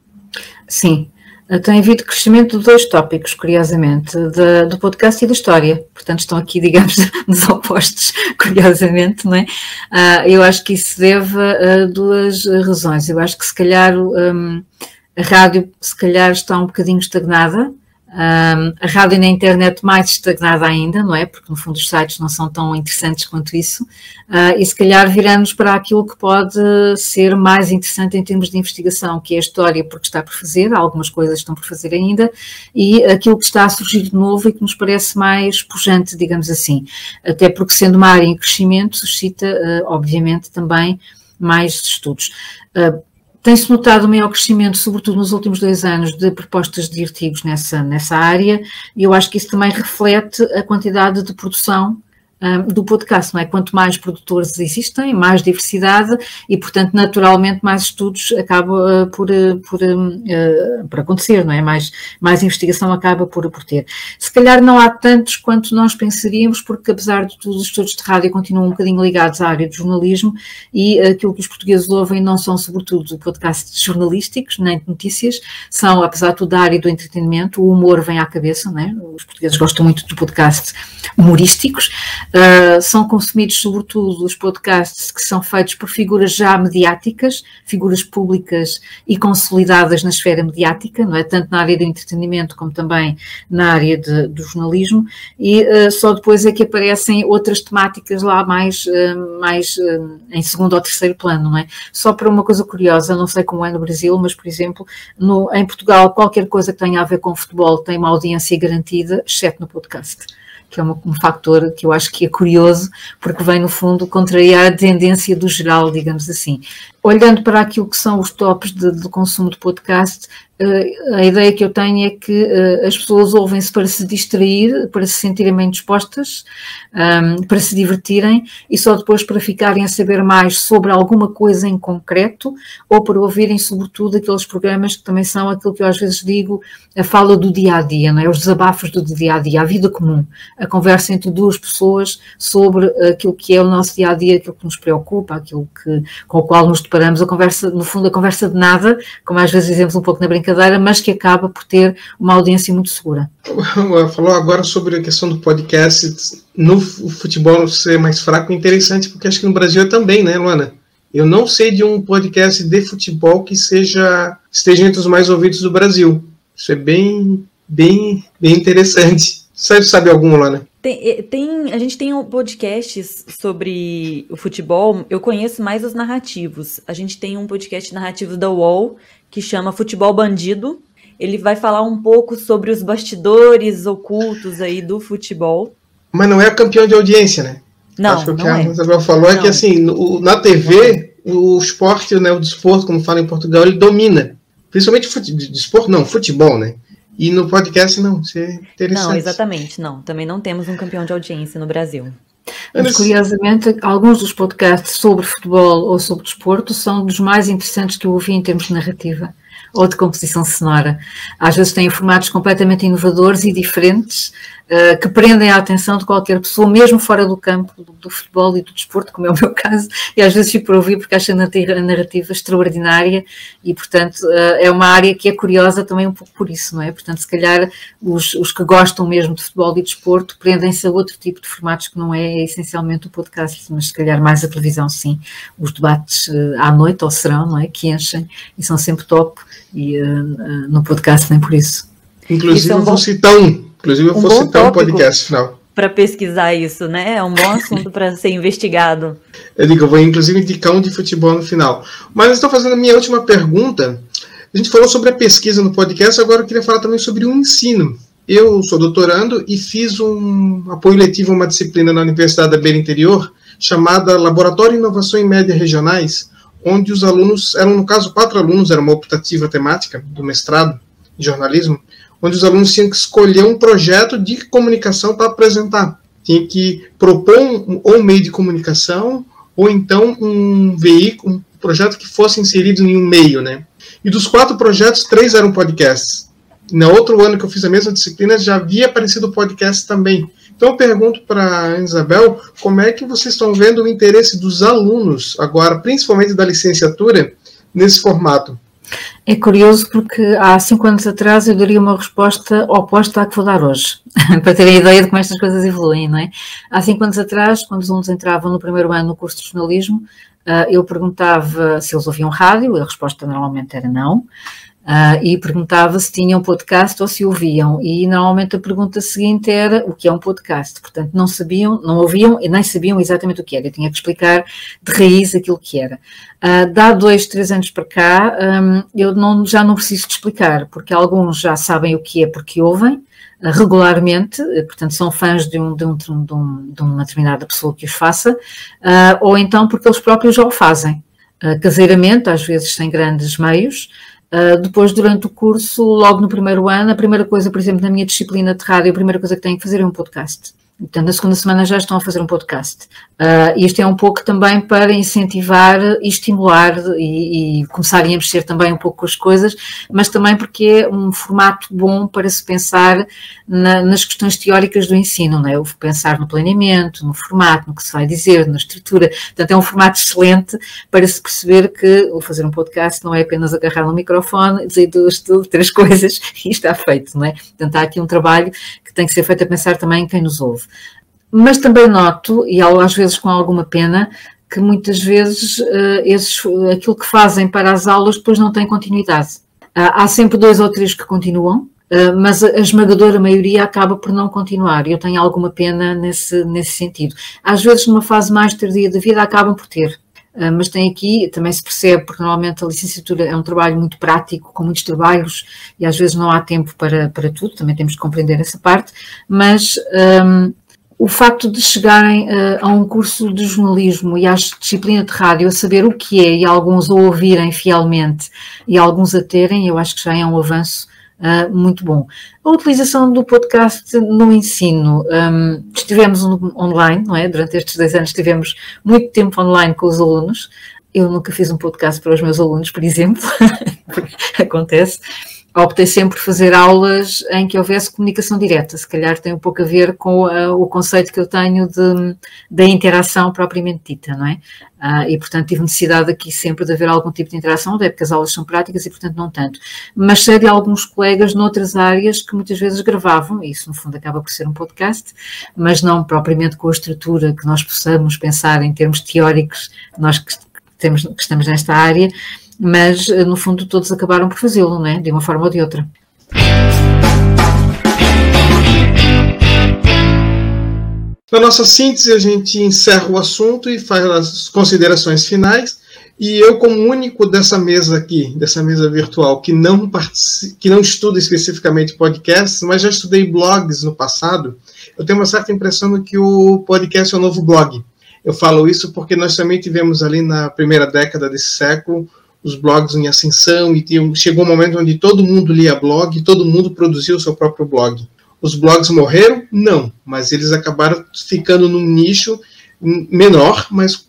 Sim, tem havido crescimento de dois tópicos, curiosamente, de, do podcast e da história. Portanto, estão aqui, digamos, nos opostos, curiosamente, não é? Uh, eu acho que isso deve a duas razões. Eu acho que, se calhar, um, a rádio, se calhar, está um bocadinho estagnada, um, a rádio na internet mais estagnada ainda, não é? Porque no fundo os sites não são tão interessantes quanto isso. Uh, e se calhar viramos para aquilo que pode ser mais interessante em termos de investigação, que é a história, porque está por fazer, algumas coisas estão por fazer ainda, e aquilo que está a surgir de novo e que nos parece mais pujante, digamos assim. Até porque sendo uma área em crescimento, suscita, uh, obviamente, também mais estudos. Uh, tem-se notado um maior crescimento, sobretudo nos últimos dois anos, de propostas de artigos nessa, nessa área, e eu acho que isso também reflete a quantidade de produção do podcast, não é? Quanto mais produtores existem, mais diversidade e, portanto, naturalmente, mais estudos acaba uh, por, uh, por, uh, por acontecer, não é? Mais, mais investigação acaba por, por ter. Se calhar não há tantos quanto nós pensaríamos, porque apesar de tudo, os estudos de rádio continuam um bocadinho ligados à área do jornalismo e aquilo que os portugueses ouvem não são, sobretudo, podcasts jornalísticos, nem de notícias, são, apesar de tudo, da área do entretenimento, o humor vem à cabeça, não é? Os portugueses gostam muito de podcasts humorísticos, Uh, são consumidos sobretudo os podcasts que são feitos por figuras já mediáticas, figuras públicas e consolidadas na esfera mediática, não é? Tanto na área do entretenimento como também na área de, do jornalismo, e uh, só depois é que aparecem outras temáticas lá mais, uh, mais em segundo ou terceiro plano, não é? Só para uma coisa curiosa, não sei como é no Brasil, mas por exemplo, no, em Portugal, qualquer coisa que tenha a ver com futebol tem uma audiência garantida, exceto no podcast que é um fator que eu acho que é curioso, porque vem, no fundo, contrariar a tendência do geral, digamos assim. Olhando para aquilo que são os tops de, de consumo de podcast, uh, a ideia que eu tenho é que uh, as pessoas ouvem-se para se distrair, para se sentirem bem dispostas, ehm, para se divertirem e só depois para ficarem a saber mais sobre alguma coisa em concreto ou para ouvirem, sobretudo, aqueles programas que também são aquilo que eu às vezes digo, a fala do dia a dia, não é? os desabafos do dia a dia, a vida comum, a conversa entre duas pessoas sobre aquilo que é o nosso dia a dia, aquilo que nos preocupa, aquilo que, com o qual nos deparamos, a conversa, no fundo, a conversa de nada, como às vezes dizemos um pouco na brincadeira, mas que acaba por ter uma audiência muito segura. Falou agora sobre a questão do podcast no futebol ser mais fraco, interessante, porque acho que no Brasil é também, né, Luana? Eu não sei de um podcast de futebol que seja esteja entre os mais ouvidos do Brasil. Isso é bem, bem, bem interessante. Você sabe algum, Luana? Tem, eh, tem, a gente tem podcasts sobre o futebol, eu conheço mais os narrativos. A gente tem um podcast narrativo da UOL que chama Futebol Bandido. Ele vai falar um pouco sobre os bastidores ocultos aí do futebol. Mas não é campeão de audiência, né? Não, Acho que o que a é. Isabel falou é Não. que assim, no- na TV, o esporte, né, o desporto, como fala em Portugal, ele domina. Principalmente fute, desporto, não, futebol, né? E no podcast, não. Isso é interessante. Não, exatamente, não. Também não temos um campeão de audiência no Brasil. Mas, curiosamente, alguns dos podcasts sobre futebol ou sobre desporto são dos mais interessantes que eu ouvi em termos de narrativa ou de composição sonora. Às vezes têm formatos completamente inovadores e diferentes eh, que prendem a atenção de qualquer pessoa, mesmo fora do campo do, do futebol e do desporto, como é o meu caso, e às vezes fico por ouvir porque acho a narrativa, extraordinária e, portanto, eh, é uma área que é curiosa também um pouco por isso, não é? Portanto, se calhar os, os que gostam mesmo de futebol e desporto prendem-se a outro tipo de formatos que não é essencialmente o podcast, mas se calhar mais a televisão, sim. Os debates eh, à noite ou serão, não é? Que enchem e são sempre top e no podcast nem por isso. Inclusive, Isso é um eu vou bom- citar um. Inclusive, eu um vou citar um podcast final. Para pesquisar isso, né? É um bom assunto para ser investigado. Eu digo, eu vou inclusive indicar um de futebol no final. Mas eu estou fazendo a minha última pergunta. A gente falou sobre a pesquisa no podcast, agora eu queria falar também sobre o ensino. Eu sou doutorando e fiz um apoio letivo a uma disciplina na Universidade da Beira Interior, chamada Laboratório de Inovação em Média Regionais, onde os alunos, eram no caso quatro alunos, era uma optativa temática do mestrado em jornalismo, onde os alunos tinham que escolher um projeto de comunicação para apresentar. Tinha que propor um, ou um meio de comunicação, ou então um veículo, um projeto que fosse inserido em um meio, né? E dos quatro projetos, três eram podcasts. Na outro ano que eu fiz a mesma disciplina, já havia aparecido podcast também. Então eu pergunto para a Isabel, como é que vocês estão vendo o interesse dos alunos agora, principalmente da licenciatura, nesse formato? É curioso porque há cinco anos atrás eu daria uma resposta oposta à que vou dar hoje, para terem ideia de como estas coisas evoluem, não é? Há cinco anos atrás, quando os alunos entravam no primeiro ano no curso de jornalismo, ah, eu perguntava se eles ouviam rádio, a resposta normalmente era não, ah, e perguntava se tinham podcast ou se ouviam, e normalmente a pergunta seguinte era o que é um podcast, portanto não sabiam, não ouviam e nem sabiam exatamente o que era, eu tinha que explicar de raiz aquilo que era. Uh, dá dois, três anos para cá, um, eu não, já não preciso de explicar, porque alguns já sabem o que é porque ouvem uh, regularmente, uh, portanto são fãs de, um, de, um, de, um, de, uma determinada pessoa que os faça, ou então porque eles próprios já o fazem, caseiramente, às vezes sem grandes meios. Depois, durante o curso, logo no primeiro ano, a primeira coisa, por exemplo, na minha disciplina de rádio, a primeira coisa que têm que fazer é um podcast. Portanto, na segunda semana já estão a fazer um podcast. Uh, isto é um pouco também para incentivar e estimular e, e começarem a mexer também um pouco com as coisas, mas também porque é um formato bom para se pensar na, nas questões teóricas do ensino, não é? O pensar no planeamento, no formato, no que se vai dizer, na estrutura. Portanto, é um formato excelente para se perceber que o fazer um podcast não é apenas agarrar no microfone, dizer duas, duas, três coisas e está feito, não é? Portanto, há aqui um trabalho que tem que ser feito a pensar também em quem nos ouve. Mas também noto, e às vezes com alguma pena, que muitas vezes uh, esses, aquilo que fazem para as aulas depois não tem continuidade. Há sempre dois ou três que continuam, uh, mas a, esmagadora maioria acaba por não continuar. Eu tenho alguma pena nesse, nesse sentido. Às vezes, numa fase mais tardia da vida, acabam por ter. mas tem aqui, também se percebe, porque normalmente a licenciatura é um trabalho muito prático, com muitos trabalhos, e às vezes não há tempo para, para tudo, também temos que compreender essa parte, mas um, o facto de chegarem uh, a um curso de jornalismo e à disciplina de rádio a saber o que é e alguns a ouvirem fielmente e alguns a terem, eu acho que já é um avanço uh, muito bom. A utilização do podcast no ensino, um, estivemos online, não é? Durante estes dois anos tivemos muito tempo online com os alunos. Eu nunca fiz um podcast para os meus alunos, por exemplo, acontece optei sempre por fazer aulas em que houvesse comunicação direta, se calhar tem um pouco a ver com uh, o conceito que eu tenho de, da interação propriamente dita, não é? Uh, e, portanto, tive necessidade aqui sempre de haver algum tipo de interação, até porque as aulas são práticas e, portanto, não tanto. Mas sei de alguns colegas noutras áreas que muitas vezes gravavam, e isso, no fundo, acaba por ser um podcast, mas não propriamente com a estrutura que nós possamos pensar em termos teóricos, nós que, temos, que estamos nesta área, mas no fundo todos acabaram por fazê-lo, né? de uma forma ou de outra. Na nossa síntese, a gente encerra o assunto e faz as considerações finais. E eu, como único dessa mesa aqui, dessa mesa virtual, que não, que não estuda especificamente podcasts, mas já estudei blogs no passado, eu tenho uma certa impressão de que o podcast é o novo blog. Eu falo isso porque nós também tivemos ali na primeira década desse século os blogs em ascensão e chegou um momento onde todo mundo lia blog, todo mundo produzia o seu próprio blog. Os blogs morreram? Não, mas eles acabaram ficando num nicho menor, mas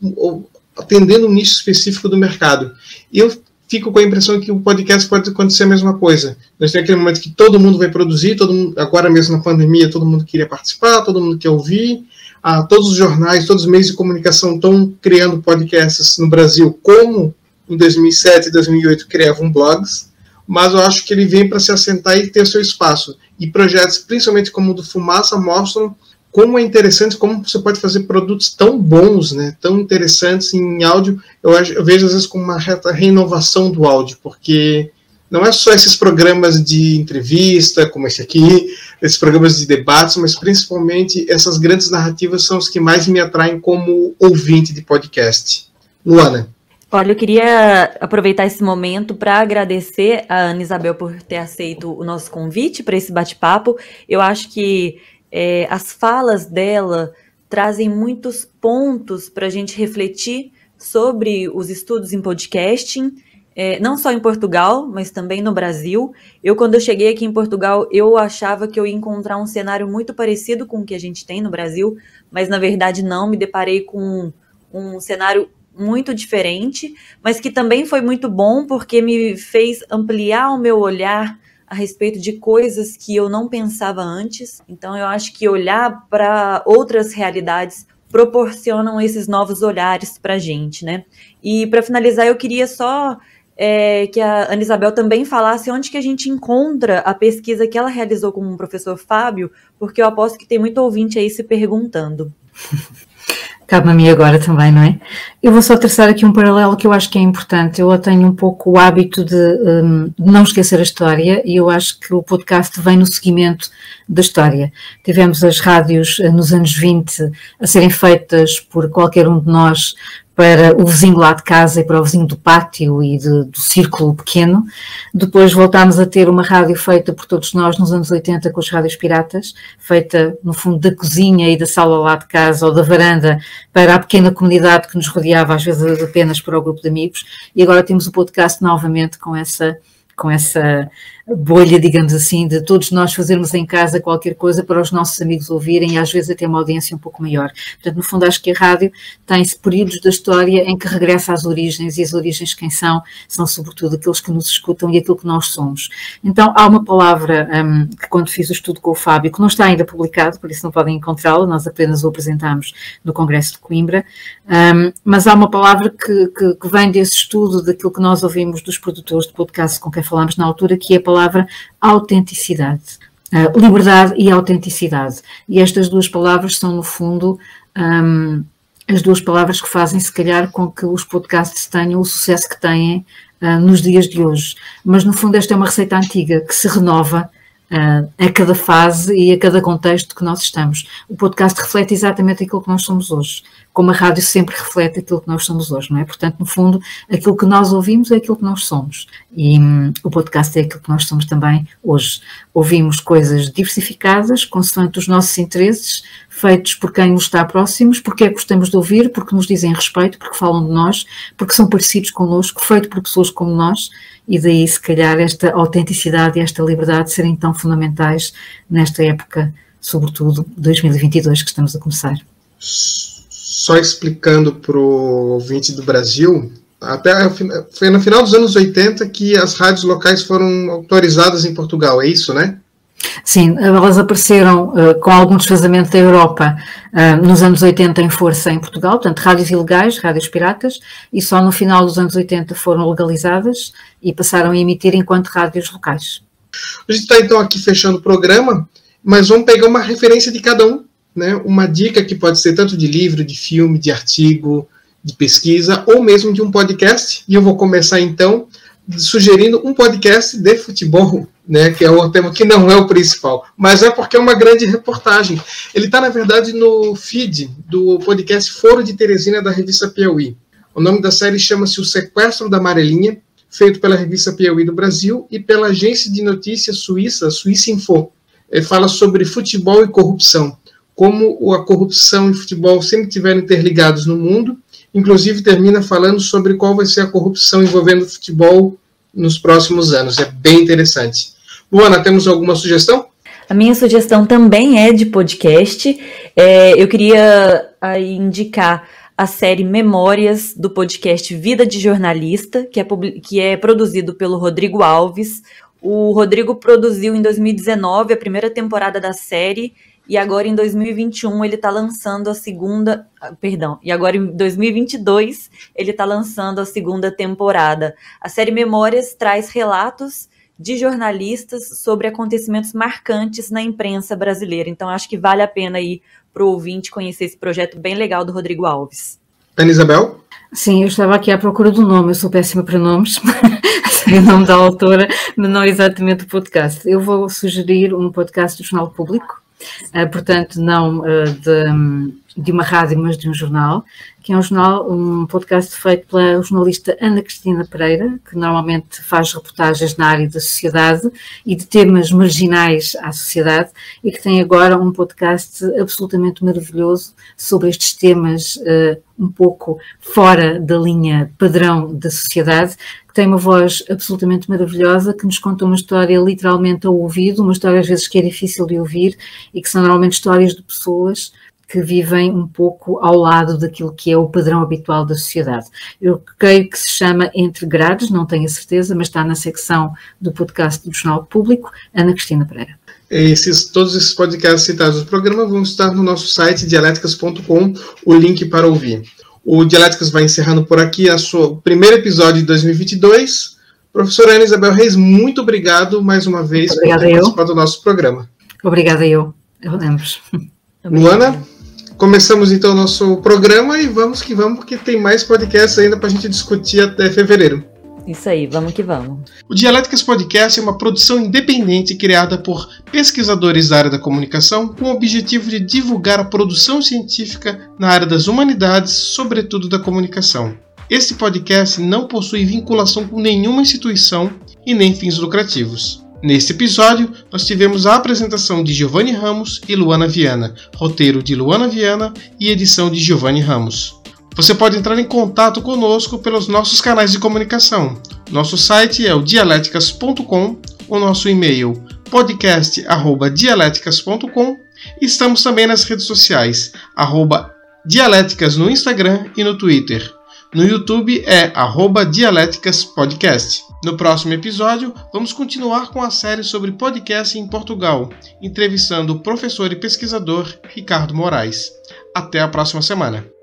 atendendo um nicho específico do mercado. E eu fico com a impressão que o podcast pode acontecer a mesma coisa. Nós temos aquele momento que todo mundo vai produzir, todo mundo, agora mesmo na pandemia, todo mundo queria participar, todo mundo quer ouvir. Ah, todos os jornais, todos os meios de comunicação estão criando podcasts no Brasil, como em 2007 e 2008 criavam blogs, mas eu acho que ele vem para se assentar e ter seu espaço. E projetos, principalmente como o do Fumaça, mostram como é interessante, como você pode fazer produtos tão bons, né, tão interessantes em áudio. Eu, eu vejo às vezes como uma reta renovação do áudio, porque não é só esses programas de entrevista, como esse aqui, esses programas de debates, mas principalmente essas grandes narrativas são os que mais me atraem como ouvinte de podcast. Luana. Olha, eu queria aproveitar esse momento para agradecer a Ana Isabel por ter aceito o nosso convite para esse bate-papo. Eu acho que é, as falas dela trazem muitos pontos para a gente refletir sobre os estudos em podcasting, é, não só em Portugal, mas também no Brasil. Eu, quando eu cheguei aqui em Portugal, eu achava que eu ia encontrar um cenário muito parecido com o que a gente tem no Brasil, mas na verdade não, me deparei com um cenário muito diferente, mas que também foi muito bom porque me fez ampliar o meu olhar a respeito de coisas que eu não pensava antes. Então eu acho que olhar para outras realidades proporcionam esses novos olhares para a gente, né? E para finalizar, eu queria só é, que a Ana Isabel também falasse onde que a gente encontra a pesquisa que ela realizou com o professor Fábio, porque eu aposto que tem muito ouvinte aí se perguntando. cabe a mim agora também, não é? Eu vou só traçar aqui um paralelo que eu acho que é importante. Eu tenho um pouco o hábito de, um, de não esquecer a história e eu acho que o podcast vem no seguimento da história. Tivemos as rádios eh, nos anos 20 a serem feitas por qualquer um de nós para o vizinho lá de casa e para o vizinho do pátio e de, do círculo pequeno. Depois voltámos a ter uma rádio feita por todos nós nos anos 80 com as rádios piratas, feita no fundo da cozinha e da sala lá de casa ou da varanda para a pequena comunidade que nos rodeava, às vezes apenas para o grupo de amigos. E agora temos o podcast novamente com essa com essa bolha, digamos assim, de todos nós fazermos em casa qualquer coisa para os nossos amigos ouvirem e às vezes até uma audiência um pouco maior. Portanto, no fundo, acho que a rádio tem períodos da história em que regressa às origens e as origens quem são? São sobretudo aqueles que nos escutam e aquilo que nós somos. Então, há uma palavra um, que quando fiz o estudo com o Fábio, que não está ainda publicado, por isso não podem encontrá-la, nós apenas o apresentámos no Congresso de Coimbra, um, mas há uma palavra que, que, que vem desse estudo, daquilo que nós ouvimos dos produtores de podcast com quem falámos na altura, que é a palavra autenticidade. Uh, liberdade e autenticidade. E estas duas palavras são, no fundo, um, as duas palavras que fazem, se calhar, com que os podcasts tenham o sucesso que têm uh, nos dias de hoje. Mas, no fundo, esta é uma receita antiga que se renova uh, a cada fase e a cada contexto que nós estamos. O podcast reflete exatamente aquilo que nós somos hoje como a rádio sempre reflete aquilo que nós somos hoje, não é? Portanto, no fundo, aquilo que nós ouvimos é aquilo que nós somos. E hum, o podcast é aquilo que nós somos também hoje. Ouvimos coisas diversificadas, consoante os nossos interesses, feitos por quem nos está próximos, porque é que gostamos de ouvir, porque nos dizem respeito, porque falam de nós, porque são parecidos connosco, feito por pessoas como nós, e daí, se calhar, esta autenticidade e esta liberdade serem tão fundamentais nesta época, sobretudo 2022, que estamos a começar só explicando para o ouvinte do Brasil, até foi no final dos anos 80 que as rádios locais foram autorizadas em Portugal, é isso, né? Sim, elas apareceram uh, com algum desfazamento da Europa uh, nos anos 80 em força em Portugal, portanto, rádios ilegais, rádios piratas, e só no final dos anos 80 foram legalizadas e passaram a emitir enquanto rádios locais. A gente está então aqui fechando o programa, mas vamos pegar uma referência de cada um né, uma dica que pode ser tanto de livro, de filme, de artigo, de pesquisa, ou mesmo de um podcast. E eu vou começar então sugerindo um podcast de futebol, né, que é o tema que não é o principal, mas é porque é uma grande reportagem. Ele está, na verdade, no feed do podcast Foro de Teresina da revista Piauí. O nome da série chama-se O Sequestro da Amarelinha, feito pela revista Piauí do Brasil e pela agência de notícias suíça, Suíça Info. Ele fala sobre futebol e corrupção como a corrupção e o futebol sempre tiveram interligados no mundo. Inclusive, termina falando sobre qual vai ser a corrupção envolvendo o futebol nos próximos anos. É bem interessante. Luana, temos alguma sugestão? A minha sugestão também é de podcast. É, eu queria aí, indicar a série Memórias do podcast Vida de Jornalista, que é, que é produzido pelo Rodrigo Alves. O Rodrigo produziu em 2019 a primeira temporada da série e agora em 2021 ele está lançando a segunda, ah, perdão, e agora em 2022 ele está lançando a segunda temporada. A série Memórias traz relatos de jornalistas sobre acontecimentos marcantes na imprensa brasileira. Então acho que vale a pena aí para o ouvinte conhecer esse projeto bem legal do Rodrigo Alves. Ana Isabel? Sim, eu estava aqui à procura do nome, eu sou péssima para nomes, sei o nome da autora, mas não exatamente o podcast. Eu vou sugerir um podcast do Jornal Público, portanto, não uh, de, de, uma rádio, mas de um jornal, que é um jornal, um podcast feito pela jornalista Ana Cristina Pereira, que normalmente faz reportagens na área da sociedade e de temas marginais à sociedade, e que tem agora um podcast absolutamente maravilhoso sobre estes temas uh, um pouco fora da linha padrão da sociedade, que tem uma voz absolutamente maravilhosa, que nos conta uma história literalmente ao ouvido, uma história às vezes que é difícil de ouvir e que são normalmente histórias de pessoas que vivem um pouco ao lado daquilo que é o padrão habitual da sociedade. Eu creio que se chama Entre Grades, não tenho a certeza, mas está na secção do podcast do Jornal Público, Ana Cristina Pereira. Esses, todos esses podcasts citados no programa vão estar no nosso site dialéticas.com, o link para ouvir. O Dialéticas vai encerrando por aqui a sua primeiro episódio de 2022. Professora Ana Isabel Reis, muito obrigado mais uma vez Obrigada por ter participado do nosso programa. Obrigada eu, eu lembro. Luana, começamos então o nosso programa e vamos que vamos, porque tem mais podcasts ainda para a gente discutir até fevereiro. Isso aí, vamos que vamos. O Dialéticas Podcast é uma produção independente criada por pesquisadores da área da comunicação com o objetivo de divulgar a produção científica na área das humanidades, sobretudo da comunicação. Este podcast não possui vinculação com nenhuma instituição e nem fins lucrativos. Neste episódio, nós tivemos a apresentação de Giovanni Ramos e Luana Viana, roteiro de Luana Viana e edição de Giovanni Ramos. Você pode entrar em contato conosco pelos nossos canais de comunicação. Nosso site é o dialéticas.com, o nosso e-mail podcast@dialéticas.com. Estamos também nas redes sociais, arroba Dialéticas no Instagram e no Twitter. No YouTube é arroba Dialéticas Podcast. No próximo episódio, vamos continuar com a série sobre podcast em Portugal, entrevistando o professor e pesquisador Ricardo Moraes. Até a próxima semana.